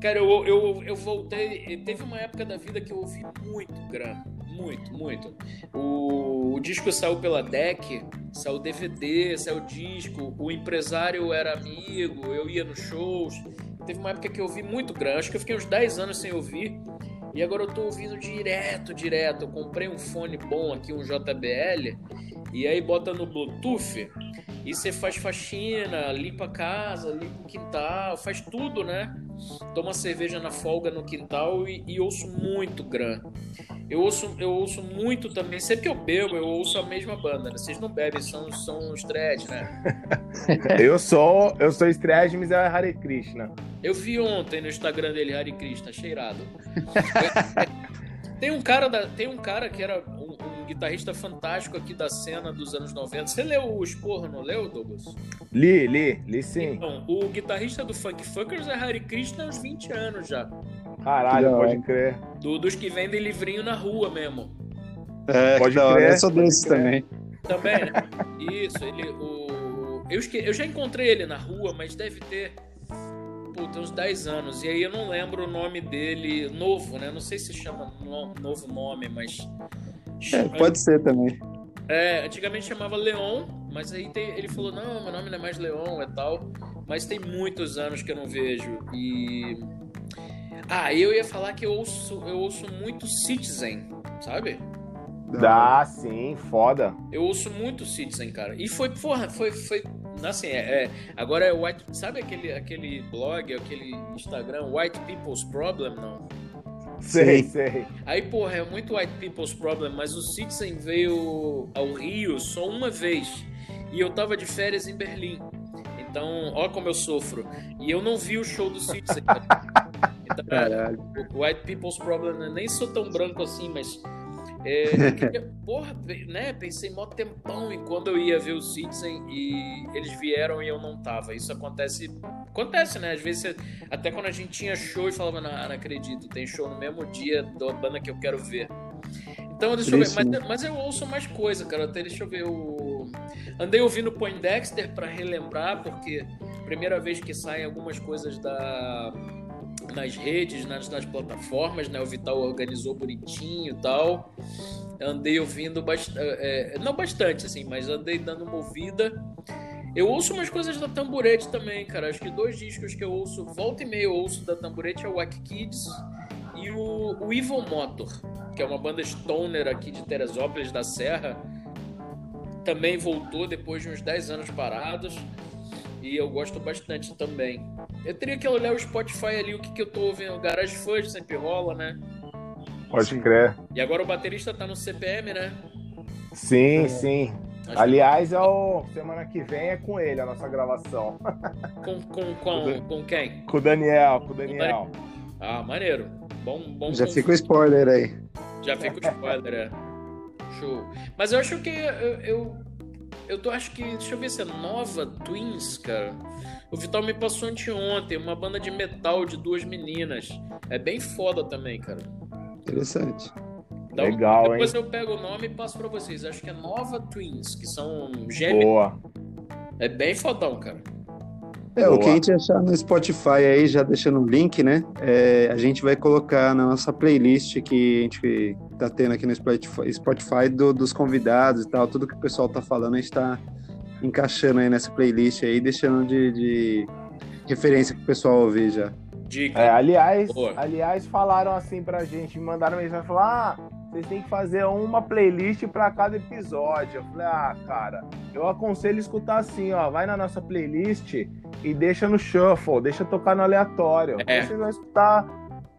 Cara, eu, eu, eu voltei. Teve uma época da vida que eu ouvi muito Gran muito, muito. O, o disco saiu pela deck, saiu DVD, saiu disco, o empresário era amigo, eu ia nos shows. Teve uma época que eu ouvi muito grande, acho que eu fiquei uns 10 anos sem ouvir. E agora eu tô ouvindo direto, direto. Eu comprei um fone bom aqui, um JBL, e aí bota no Bluetooth e você faz faxina, limpa a casa, limpa o quintal, faz tudo, né? Toma cerveja na folga no quintal e, e ouço muito Gran. Eu ouço, eu ouço muito também, sempre que eu bebo, eu ouço a mesma banda, né? Vocês não bebem, são, são os thread, né? eu sou, eu sou thread, mas é Hare Krishna. Eu vi ontem no Instagram dele Hare Krishna, cheirado. tem um cara da, tem um cara que era um, um, guitarrista fantástico aqui da cena dos anos 90. Você leu o Esporro, não leu, Douglas? Li, li, li sim. Então, o guitarrista do Funk Funkers é Hare Krishna há uns 20 anos já. Caralho, pode crer. Do, dos que vendem livrinho na rua mesmo. É, pode crer. Eu sou desses também. Também, né? Isso, ele. O, eu, eu já encontrei ele na rua, mas deve ter. Puta, uns 10 anos. E aí eu não lembro o nome dele novo, né? Não sei se chama no, novo nome, mas. É, pode ser também. É, antigamente chamava Leon, mas aí tem, ele falou: não, meu nome não é mais Leon, é tal. Mas tem muitos anos que eu não vejo. E ah, eu ia falar que eu ouço, eu ouço muito Citizen, sabe? Dá, sim, foda. Eu ouço muito Citizen, cara. E foi, porra, foi, foi assim, é, é, agora é White, sabe aquele, aquele blog, aquele Instagram, White People's Problem, não? Sei, sei. Aí, porra, é muito White People's Problem, mas o Citizen veio ao Rio só uma vez. E eu tava de férias em Berlim. Então, ó como eu sofro. E eu não vi o show do Citizen. Então, Caralho. O White People's Problem, né? nem sou tão branco assim, mas. É, porra, né? Pensei mó tempão em quando eu ia ver o Citizen e eles vieram e eu não tava. Isso acontece. Acontece, né? Às vezes, até quando a gente tinha show e falava, não, não acredito, tem show no mesmo dia da banda que eu quero ver. Então, deixa eu ver. Mas, mas, eu ouço mais coisa, cara. Até deixa eu ver o. Andei ouvindo Poindexter para relembrar, porque primeira vez que saem algumas coisas da nas redes, nas, nas plataformas, né? O Vital organizou bonitinho e tal. Andei ouvindo bastante, é, é, não bastante, assim, mas andei dando uma ouvida. Eu ouço umas coisas da Tamburete também, cara. Acho que dois discos que eu ouço, volta e meia eu ouço da Tamburete é o Wack Kids e o, o Evil Motor, que é uma banda stoner aqui de Teresópolis da Serra. Também voltou depois de uns 10 anos parados e eu gosto bastante também. Eu teria que olhar o Spotify ali, o que, que eu tô ouvindo. Garage Fudge sempre rola, né? Pode sim. crer. E agora o baterista tá no CPM, né? Sim, é. sim. Acho Aliás, que... é o... semana que vem é com ele a nossa gravação. Com, com, com, com quem? Com o Daniel, com o Daniel. Ah, maneiro. Bom, bom. Já fica o spoiler aí. Já fica o spoiler, é. Show. Mas eu acho que eu, eu, eu tô, acho que. Deixa eu ver se é nova Twins, cara. O Vital me passou anteontem, uma banda de metal de duas meninas. É bem foda também, cara. Interessante. Então, Legal, depois hein? eu pego o nome e passo pra vocês. Acho que é Nova Twins, que são gêmeos. Boa. É bem fodão, cara. É, Boa. o que a gente achar no Spotify aí, já deixando o link, né? É, a gente vai colocar na nossa playlist que a gente tá tendo aqui no Spotify, do, dos convidados e tal, tudo que o pessoal tá falando, a gente tá encaixando aí nessa playlist aí, deixando de, de referência pro pessoal ouvir já. Dica. É, aliás, aliás, falaram assim pra gente, me mandaram mensagem, falaram, ah, vocês têm que fazer uma playlist para cada episódio. Eu falei, ah, cara, eu aconselho escutar assim, ó, vai na nossa playlist e deixa no shuffle, deixa tocar no aleatório. É. Vocês vão escutar,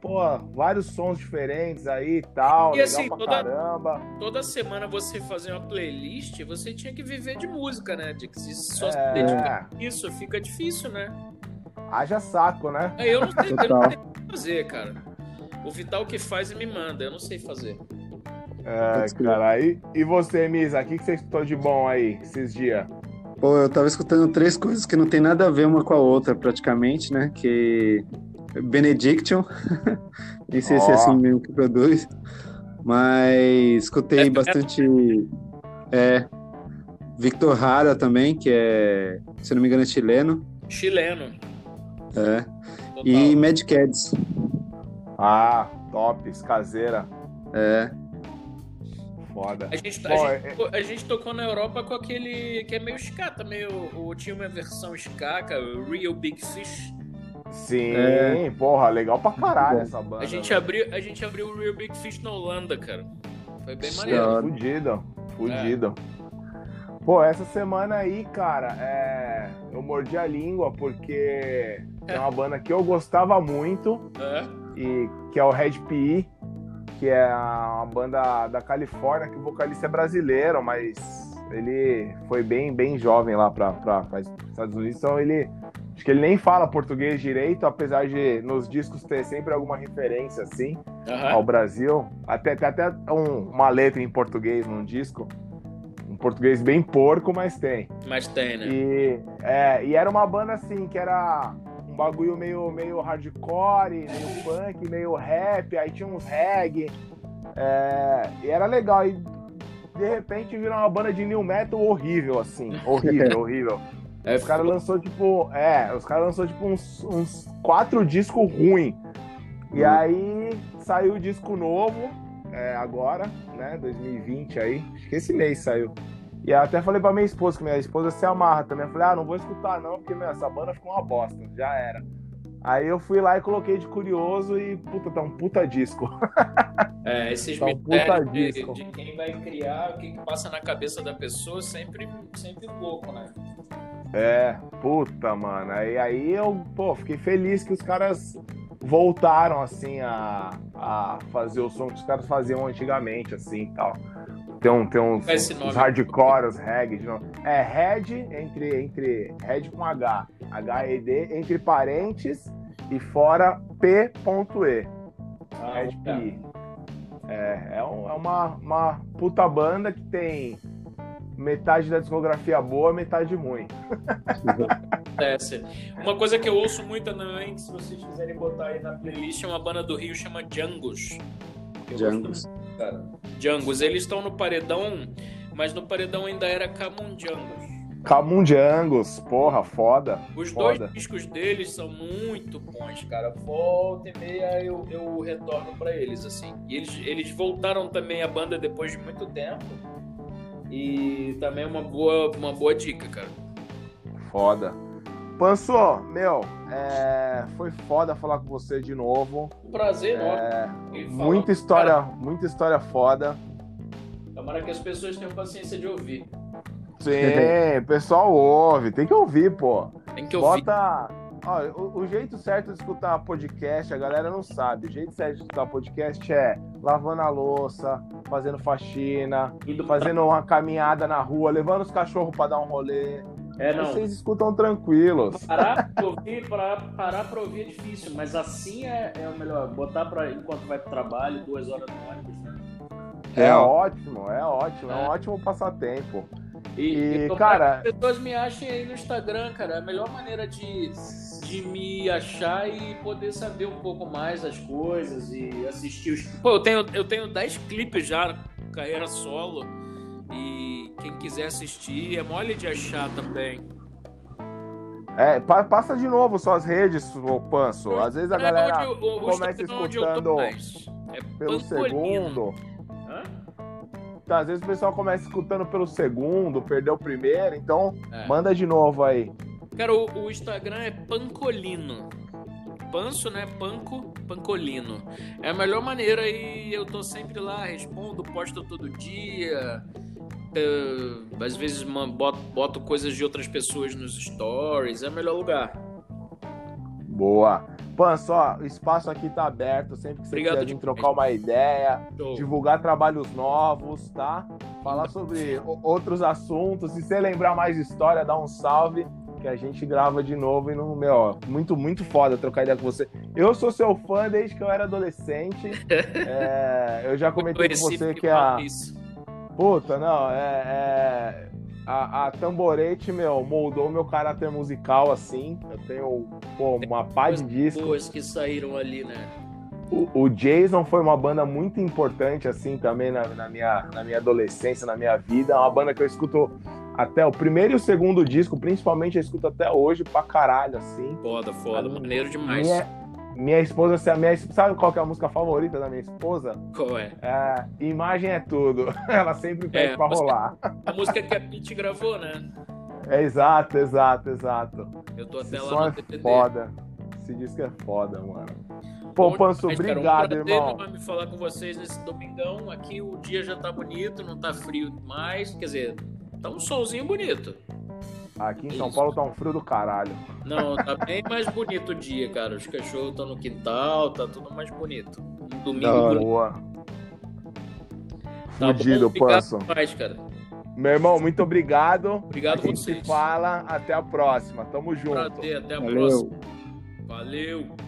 pô, vários sons diferentes aí e tal, e, legal assim, pra toda, caramba. Toda semana você fazer uma playlist, você tinha que viver de música, né? De que se só é... se dedicar isso, fica difícil, né? Haja saco, né? É, eu não sei, eu não sei fazer, cara. O Vital que faz e me manda, eu não sei fazer. É, cara, e, e você, Misa, o que, que você escutou de bom aí esses dias? Pô, eu tava escutando três coisas que não tem nada a ver uma com a outra, praticamente, né? Que Benediction, nem sei oh. se é assim mesmo que produz, mas escutei é, bastante. É, Victor Hara também, que é, se não me engano, é chileno. Chileno. É. Total. E Mad Cats. Ah, top, caseira. É. Foda. A gente, Bom, a, gente, é... a gente tocou na Europa com aquele que é meio ska também. O, o, tinha uma versão ska, é o Real Big Fish. Sim, é. porra, legal pra caralho essa banda. A gente, abriu, a gente abriu o Real Big Fish na Holanda, cara. Foi bem maneiro. Fudido, fudido. É. Pô, essa semana aí, cara, é... eu mordi a língua porque é uma banda que eu gostava muito é. e que é o Red PE, que é uma banda da Califórnia que o vocalista é brasileiro, mas ele foi bem bem jovem lá para os Estados Unidos, então ele acho que ele nem fala português direito, apesar de nos discos ter sempre alguma referência assim uhum. ao Brasil, até até um, uma letra em português num disco português bem porco, mas tem. Mas tem, né? E, é, e era uma banda assim, que era um bagulho meio, meio hardcore, meio punk, meio rap, aí tinha uns reggae. É, e era legal. E de repente virou uma banda de new metal horrível, assim. Horrível, horrível. É, os caras lançou tipo. É, os caras lançou tipo uns, uns quatro discos ruins. E hum. aí saiu o disco novo é, agora, né? 2020 aí. Acho que esse mês saiu. E até falei pra minha esposa, que minha esposa se amarra também. Eu falei, ah, não vou escutar não, porque meu, essa banda ficou uma bosta. Já era. Aí eu fui lá e coloquei de curioso e, puta, tá um puta disco. É, esses tá um mistérios de, de, quem vai criar, o que, que passa na cabeça da pessoa, sempre, sempre louco, né? É, puta, mano. Aí, aí eu, pô, fiquei feliz que os caras voltaram, assim, a, a fazer o som que os caras faziam antigamente, assim, e tal. Tem, um, tem uns, uns hardcore, os reggae. É, Red, entre, entre Red com H, H-E-D, entre parentes e fora P.E. Ah, Red tá. P. É, é, um, é uma, uma puta banda que tem metade da discografia boa, metade ruim. Acontece. Uma coisa que eu ouço muito também, se vocês quiserem botar aí na playlist, é uma banda do Rio chama Django's. Django's. Django's. Eles estão no Paredão, mas no Paredão ainda era Camundjangos. Camundjangos, porra, foda. Os foda. dois discos deles são muito bons, cara. Volta e meia eu, eu retorno para eles, assim. E eles, eles voltaram também a banda depois de muito tempo. E também é uma boa, uma boa dica, cara. Foda. Panso, meu, é... foi foda falar com você de novo. Um prazer, é... Muita história, cara... muita história foda. Tomara que as pessoas tenham paciência de ouvir. Sim, o pessoal ouve, tem que ouvir, pô. Tem que ouvir. Bota, o, o, jeito certo de escutar podcast, a galera não sabe. O jeito certo de escutar podcast é lavando a louça, fazendo faxina, Indo fazendo pra... uma caminhada na rua, levando os cachorros para dar um rolê. É, não. Vocês escutam tranquilos. Parar pra ouvir, parar, parar pra ouvir é difícil, mas assim é, é o melhor. Botar pra, enquanto vai pro trabalho, duas horas no ônibus, né? É, é ótimo, é ótimo, é. é um ótimo passatempo. E, e cara. As pessoas me achem aí no Instagram, cara. É a melhor maneira de, de me achar e poder saber um pouco mais das coisas e assistir os. Pô, eu tenho, eu tenho 10 clipes já, carreira solo. E quem quiser assistir, é mole de achar também. É, passa de novo suas redes, o Panso. Às vezes a é galera eu, eu, começa escutando é pelo segundo. Hã? Tá, às vezes o pessoal começa escutando pelo segundo, perdeu o primeiro, então é. manda de novo aí. Cara, o, o Instagram é Pancolino. Panso, né? Panco, Pancolino. É a melhor maneira e eu tô sempre lá, respondo, posto todo dia. Às vezes boto, boto coisas de outras pessoas nos stories. É o melhor lugar. Boa. Panso, ó, o espaço aqui tá aberto. Sempre que você Obrigado quiser vir trocar uma ideia, Show. divulgar trabalhos novos, tá? Falar sobre outros assuntos. Se você lembrar mais história, dá um salve que a gente grava de novo e no meu, muito, muito foda trocar ideia com você. Eu sou seu fã desde que eu era adolescente. é, eu já comentei com você que a. Puta, não, é. é... A, a Tamborete, meu, moldou meu caráter musical assim. Eu tenho pô, uma pá de discos. Que saíram ali, né? O, o, Jason foi uma banda muito importante, assim, também na, na, minha, na minha adolescência, na minha vida. É uma banda que eu escuto até o primeiro e o segundo disco, principalmente, eu escuto até hoje pra caralho, assim. Foda, foda, maneiro demais. Minha, minha esposa, a minha, sabe qual é a música favorita da minha esposa? Qual é? é Imagem é tudo. Ela sempre pede é, pra música, rolar. A música que a Pete gravou, né? É exato, exato, exato. Eu tô até Esse lá no DVD. É foda. Esse disco é foda, mano. Pô, Panso, obrigado, cara, um irmão. me falar com vocês nesse domingão. Aqui o dia já tá bonito, não tá frio demais. Quer dizer, Tá um solzinho bonito. Aqui em São Paulo tá um frio do caralho. Não, tá bem mais bonito o dia, cara. Os cachorros estão no quintal, tá tudo mais bonito. Um domingo. Da boa. Tá Fudido, Panso. Mais, cara. Meu irmão, muito obrigado. Obrigado a gente vocês. se fala. Até a próxima. Tamo junto. Prazer, até a Valeu. próxima. Valeu.